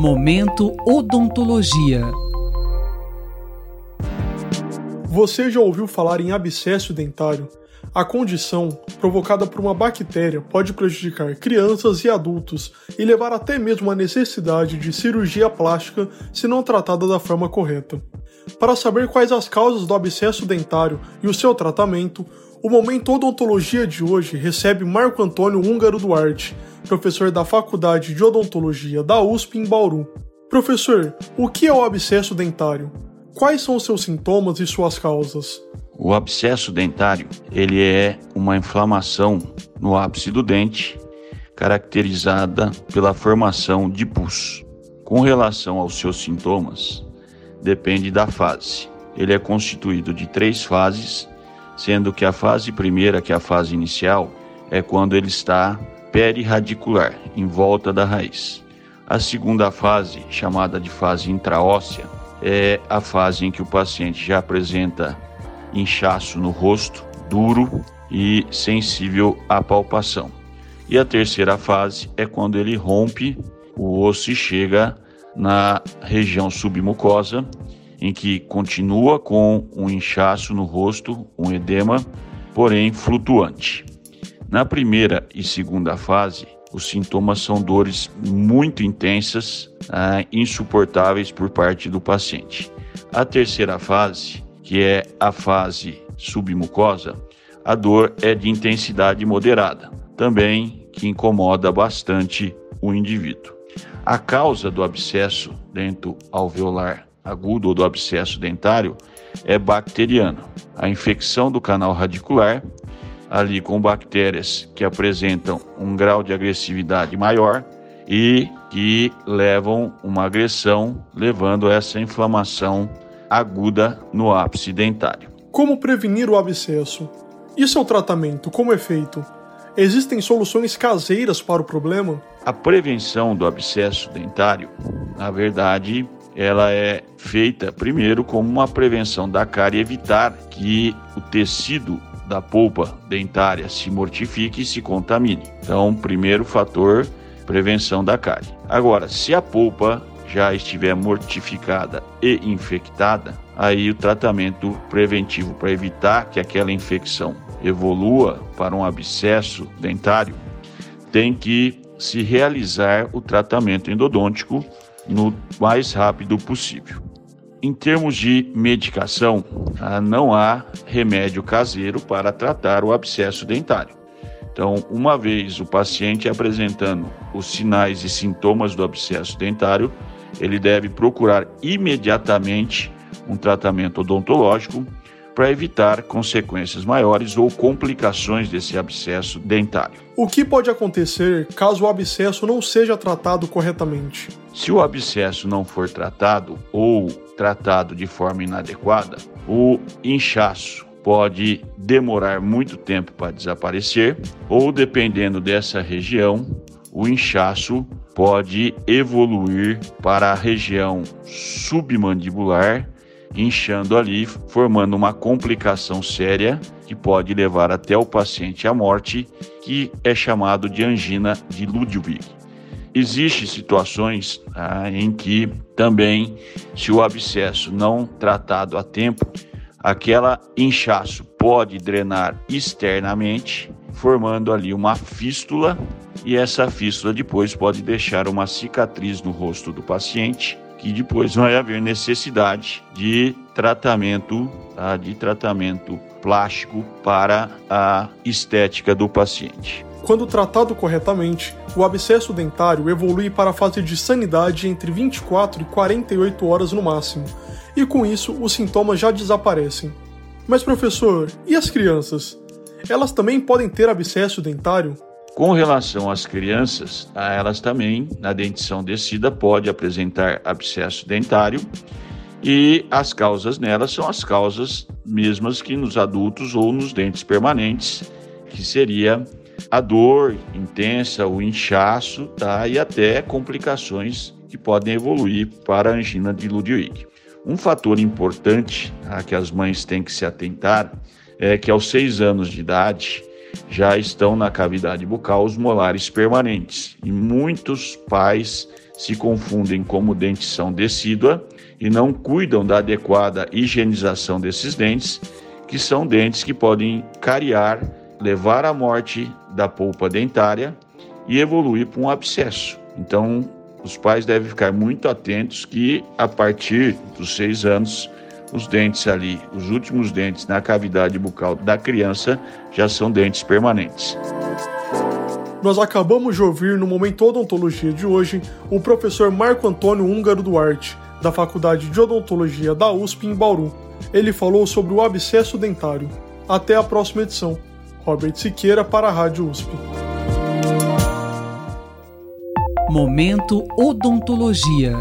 Momento Odontologia. Você já ouviu falar em abscesso dentário? A condição, provocada por uma bactéria, pode prejudicar crianças e adultos e levar até mesmo à necessidade de cirurgia plástica se não tratada da forma correta. Para saber quais as causas do abscesso dentário e o seu tratamento, o Momento Odontologia de hoje recebe Marco Antônio Húngaro Duarte, professor da Faculdade de Odontologia da USP em Bauru. Professor, o que é o abscesso dentário? Quais são os seus sintomas e suas causas? O abscesso dentário, ele é uma inflamação no ápice do dente, caracterizada pela formação de pus. Com relação aos seus sintomas, depende da fase. Ele é constituído de três fases, sendo que a fase primeira, que é a fase inicial, é quando ele está perirradicular, em volta da raiz. A segunda fase, chamada de fase intraóssea, é a fase em que o paciente já apresenta inchaço no rosto, duro e sensível à palpação. E a terceira fase é quando ele rompe o osso e chega na região submucosa, em que continua com um inchaço no rosto, um edema, porém flutuante. Na primeira e segunda fase, os sintomas são dores muito intensas, ah, insuportáveis por parte do paciente. A terceira fase, que é a fase submucosa, a dor é de intensidade moderada, também que incomoda bastante o indivíduo. A causa do abscesso dento alveolar agudo ou do abscesso dentário é bacteriano. A infecção do canal radicular ali com bactérias que apresentam um grau de agressividade maior e que levam uma agressão, levando essa inflamação aguda no ápice dentário. Como prevenir o abscesso? E seu tratamento, como é feito? Existem soluções caseiras para o problema? A prevenção do abscesso dentário, na verdade, ela é feita primeiro como uma prevenção da cárie evitar que o tecido da polpa dentária se mortifique e se contamine. Então, primeiro fator, prevenção da cárie. Agora, se a polpa já estiver mortificada e infectada, aí o tratamento preventivo para evitar que aquela infecção evolua para um abscesso dentário tem que se realizar o tratamento endodôntico no mais rápido possível. Em termos de medicação, ah, não há remédio caseiro para tratar o abscesso dentário. Então, uma vez o paciente apresentando os sinais e sintomas do abscesso dentário, ele deve procurar imediatamente um tratamento odontológico para evitar consequências maiores ou complicações desse abscesso dentário. O que pode acontecer caso o abscesso não seja tratado corretamente? Se o abscesso não for tratado ou tratado de forma inadequada, o inchaço pode demorar muito tempo para desaparecer, ou dependendo dessa região, o inchaço pode evoluir para a região submandibular, inchando ali, formando uma complicação séria que pode levar até o paciente à morte, que é chamado de angina de Ludwig. Existem situações ah, em que também, se o abscesso não tratado a tempo, aquela inchaço pode drenar externamente, formando ali uma fístula, e essa fístula depois pode deixar uma cicatriz no rosto do paciente, que depois vai haver necessidade de tratamento, tá? de tratamento plástico para a estética do paciente. Quando tratado corretamente, o abscesso dentário evolui para a fase de sanidade entre 24 e 48 horas no máximo, e com isso os sintomas já desaparecem. Mas professor, e as crianças? Elas também podem ter abscesso dentário? Com relação às crianças, elas também, na dentição descida, pode apresentar abscesso dentário e as causas nelas são as causas mesmas que nos adultos ou nos dentes permanentes, que seria a dor intensa, o inchaço, tá? E até complicações que podem evoluir para a angina de Ludwig. Um fator importante tá, que as mães têm que se atentar é que aos seis anos de idade já estão na cavidade bucal os molares permanentes e muitos pais se confundem como dentição decídua e não cuidam da adequada higienização desses dentes, que são dentes que podem cariar, levar à morte da polpa dentária e evoluir para um abscesso. Então, os pais devem ficar muito atentos que a partir dos seis anos os dentes ali, os últimos dentes na cavidade bucal da criança já são dentes permanentes. Nós acabamos de ouvir no Momento Odontologia de hoje o professor Marco Antônio Húngaro Duarte, da Faculdade de Odontologia da USP em Bauru. Ele falou sobre o abscesso dentário. Até a próxima edição. Robert Siqueira para a Rádio USP. Momento Odontologia.